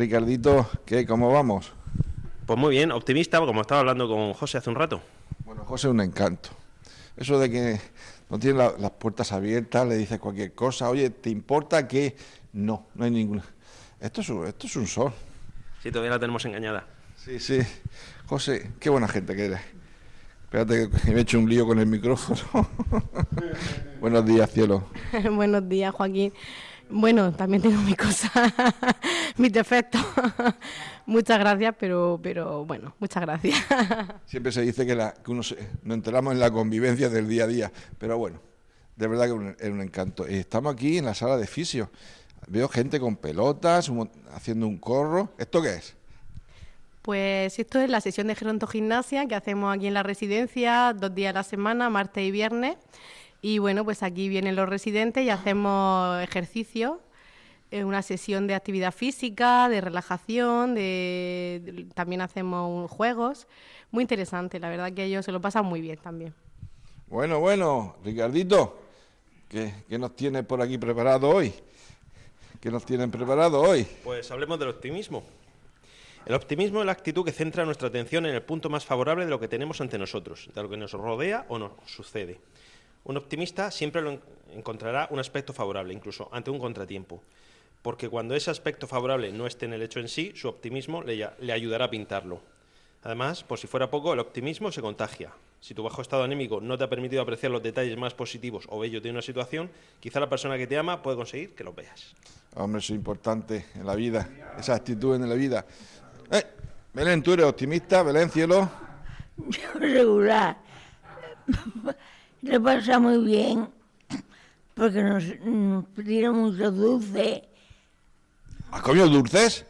Ricardito, ¿qué? ¿Cómo vamos? Pues muy bien, optimista, como estaba hablando con José hace un rato. Bueno, José es un encanto. Eso de que no tiene la- las puertas abiertas, le dice cualquier cosa, oye, ¿te importa que? No, no hay ninguna. Esto es un, esto es un sol. Sí, todavía la tenemos engañada. Sí, sí. José, qué buena gente que eres. Espérate que me he hecho un lío con el micrófono. Buenos días, cielo. Buenos días, Joaquín. Bueno, también tengo mi cosa, mis defectos. muchas gracias, pero, pero bueno, muchas gracias. Siempre se dice que, la, que uno se- nos enteramos en la convivencia del día a día, pero bueno, de verdad que un- es un encanto. Y Estamos aquí en la sala de fisio. Veo gente con pelotas, un haciendo un corro. ¿Esto qué es? Pues esto es la sesión de gerontogimnasia que hacemos aquí en la residencia, dos días a la semana, martes y viernes. Y bueno, pues aquí vienen los residentes y hacemos ejercicio, eh, una sesión de actividad física, de relajación, de, de- también hacemos un- juegos. Muy interesante, la verdad que ellos se lo pasan muy bien también. Bueno, bueno, Ricardito, ¿qué, qué nos tiene por aquí preparado hoy? ¿Qué nos tienen preparado hoy? Pues hablemos del optimismo. El optimismo es la actitud que centra nuestra atención en el punto más favorable de lo que tenemos ante nosotros, de lo que nos rodea o nos sucede. Un optimista siempre lo en- encontrará un aspecto favorable, incluso ante un contratiempo, porque cuando ese aspecto favorable no esté en el hecho en sí, su optimismo le, ayudará a pintarlo. Además, por si fuera poco, el optimismo se contagia. Si tu bajo estado anímico no te ha permitido apreciar los detalles más positivos o bellos de una situación, quizá la persona que te ama puede conseguir que los veas. Hombre, eso es importante en la vida, esa actitud en la vida. Eh, Belén, tú eres optimista, Belén, cielo. regular. Lo pasa muy bien porque nos, nos pidieron mucho dulce, ¿Has comido dulces?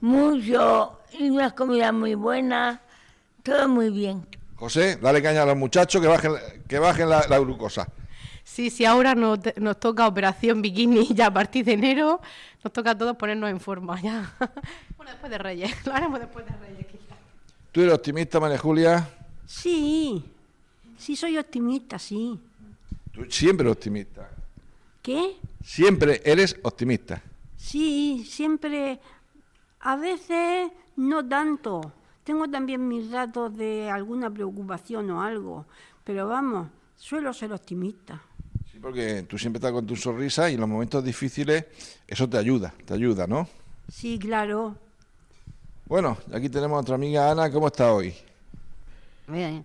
mucho y unas comidas muy buenas, todo muy bien. José, dale caña a los muchachos que bajen, que bajen la, la glucosa. Sí, sí, ahora nos, nos toca operación bikini ya a partir de enero, nos toca a todos ponernos en forma ya. bueno, después de Reyes, lo haremos después de Reyes quizás. ¿Tú eres optimista, María Julia? Sí, sí soy optimista, sí. Tú siempre eres optimista. ¿Qué? Siempre eres optimista. Sí, siempre, a veces no tanto. Tengo también mis ratos de alguna preocupación o algo, pero vamos, suelo ser optimista. Sí, porque tú siempre estás con tu sonrisa y en los momentos difíciles eso te ayuda, te ayuda, ¿no? Sí, claro. Bueno, aquí tenemos a otra amiga Ana, ¿cómo está hoy? Bien,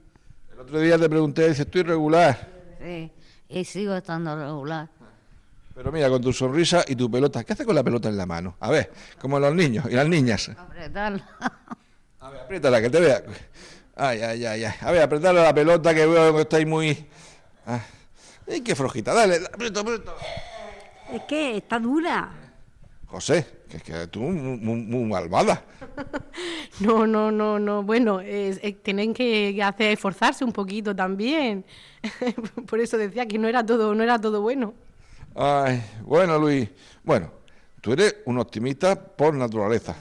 El otro día te pregunté, dice, estoy regular. sí, y sigo estando regular. Pero mira, con tu sonrisa y tu pelota, ¿qué haces con la pelota en la mano? A ver, como los niños y las niñas. Apretarla. A ver, apriétala, que te vea. Ay, ay, ay, ay. A ver, apretale la pelota que veo que estáis muy... Ah. Ay, qué flojita, dale, aprieta, aprieta. Es que está dura. José, que es que tú muy, muy- muy malvada. No, no, no, no. Bueno, es- es- tienen que hacer esforzarse un poquito también. Por eso decía que no era todo, no era todo bueno. Ay, bueno, Luis. Bueno, tú eres un optimista por naturaleza.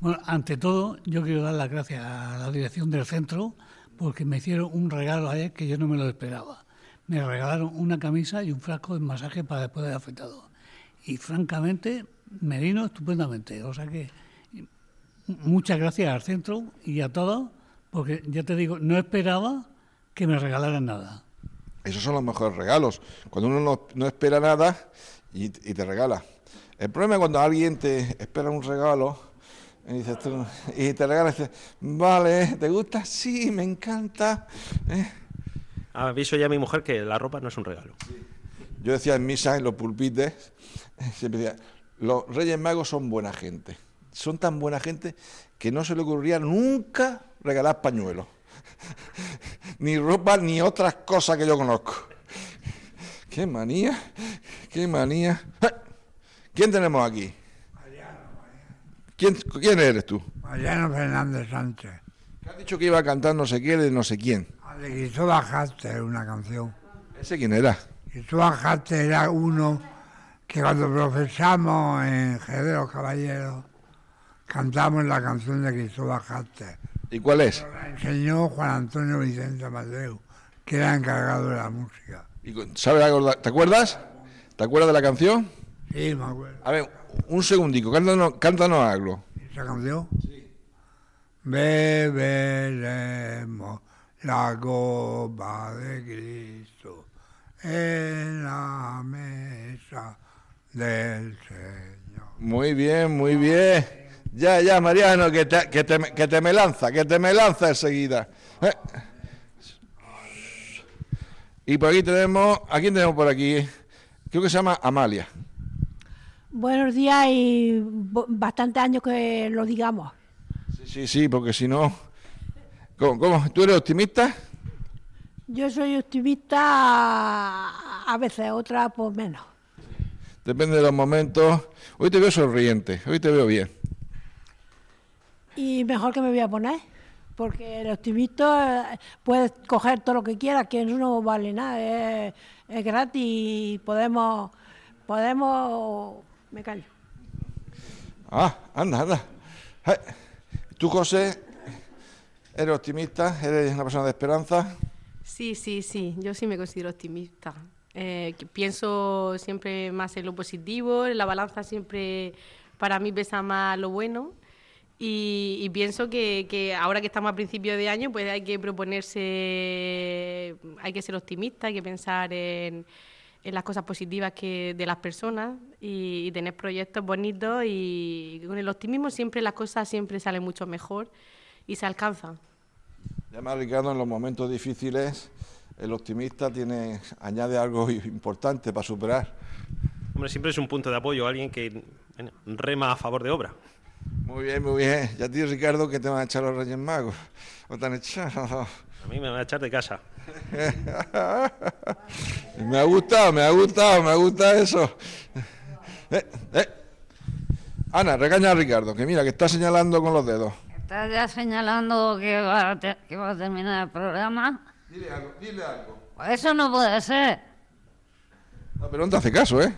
Bueno, ante todo, yo quiero dar las gracias a la dirección del centro porque me hicieron un regalo ayer que yo no me lo esperaba. Me regalaron una camisa y un frasco de masaje para después del afectado. Y francamente, me vino estupendamente. O sea que muchas gracias al centro y a todos, porque ya te digo, no esperaba que me regalaran nada. Esos son los mejores regalos. Cuando uno no, no espera nada y, y te regala. El problema es cuando alguien te espera un regalo y, dices tú- y te regala y dices, vale, ¿te gusta? Sí, me encanta. ¿eh? Aviso ya a mi mujer que la ropa no es un regalo. Yo decía en misa, en los pulpites, siempre decía, los Reyes Magos son buena gente. Son tan buena gente que no se le ocurriría nunca regalar pañuelos. ni ropa, ni otras cosas que yo conozco. Qué manía, qué manía. ¡Ah! ¿Quién tenemos aquí? ¿Quién, quién eres tú? Mariano Fernández Sánchez. Que has dicho que iba a cantar no sé qué de no sé quién. De Cristóbal Haster, una canción. ¿Ese quién era? Cristóbal Haster era uno que cuando profesamos en Jerez de los Caballeros cantamos la canción de Cristóbal Haster. ¿Y cuál es? La enseñó Juan Antonio Vicente Mateo, que era encargado de la música. ¿Y ¿Sabes algo? ¿Te acuerdas? ¿Te acuerdas de la canción? Sí, me acuerdo. A ver, un segundico, cántanos, cántanos algo. ¿Esa canción? Sí. Beberemos la copa de Cristo en la mesa del Señor. Muy bien, muy bien. Ya, ya, Mariano, que te, que te, que te me lanza, que te me lanza enseguida. Eh. Y por aquí tenemos, ¿a quién tenemos por aquí? Creo que se llama Amalia. Buenos días y bastantes años que lo digamos. Sí, sí, sí, porque si no... ¿Cómo, cómo? ¿Tú eres optimista? Yo soy optimista a, veces, otras pues menos. Depende de los momentos. Hoy te veo sonriente, hoy te veo bien. Y mejor que me voy a poner, porque el optimista eh, puedes coger todo lo que quieras, que eso no vale nada, es, es gratis y podemos, podemos, me callo. Ah, anda, anda. Tú, José, eres optimista, eres una persona de esperanza. Sí, sí, sí, yo sí me considero optimista. Eh, pienso siempre más en lo positivo, en la balanza siempre para mí pesa más lo bueno y, y pienso que, que ahora que estamos a principio de año pues hay que proponerse, hay que ser optimista, hay que pensar en, en las cosas positivas que de las personas y, y tener proyectos bonitos y con el optimismo siempre las cosas siempre salen mucho mejor y se alcanzan. Llama Ricardo, en los momentos difíciles, el optimista tiene, añade algo importante para superar. Hombre, siempre es un punto de apoyo, alguien que bueno, rema a favor de obra. Muy bien, muy bien. Ya tío Ricardo, que te van a echar los Reyes Magos. ¿O te han echado? A mí me van a echar de casa. me ha gustado, me ha gustado, me gusta eso. Eh, eh. Ana, regaña a Ricardo, que mira, que está señalando con los dedos. ¿Estás ya señalando que va, a te- que va a terminar el programa? Dile algo, dile algo. Pues eso no puede ser. No, pero no te hace caso, ¿eh?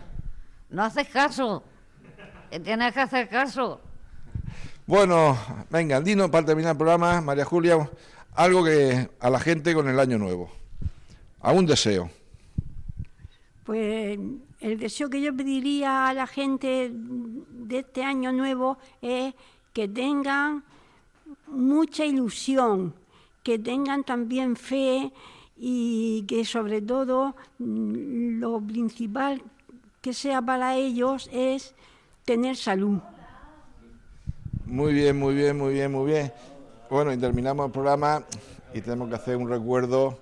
No haces caso. Que tienes que hacer caso. Bueno, venga, dinos para terminar el programa, María Julia, algo que a la gente con el año nuevo. A un deseo. Pues el deseo que yo pediría a la gente de este año nuevo es que tengan mucha ilusión, que tengan también fe y que sobre todo mm, lo principal que sea para ellos es tener salud. Muy bien, muy bien, muy bien, muy bien. Bueno, y terminamos el programa y tenemos que hacer un recuerdo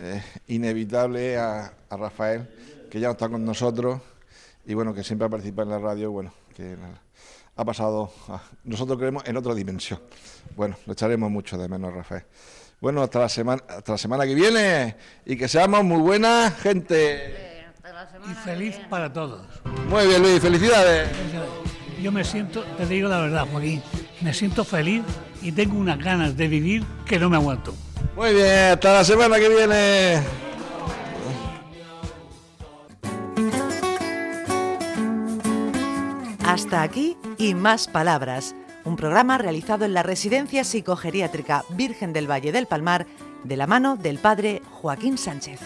eh, inevitable a, a Rafael, que ya no está con nosotros y bueno, que siempre ha participado en la radio, bueno, que ha pasado, a- nosotros creemos, en otra dimensión. Bueno, lo echaremos mucho de menos, Rafael. Bueno, hasta la semana, hasta la semana que viene y que seamos muy buena gente. Y feliz para todos. Muy bien, Luis, felicidades. Yo me siento, te digo la verdad, Joaquín, me siento feliz y tengo unas ganas de vivir que no me aguanto. Muy bien, hasta la semana que viene. Hasta aquí y más palabras. Un programa realizado en la Residencia Psicogeriátrica Virgen del Valle del Palmar de la mano del padre Joaquín Sánchez.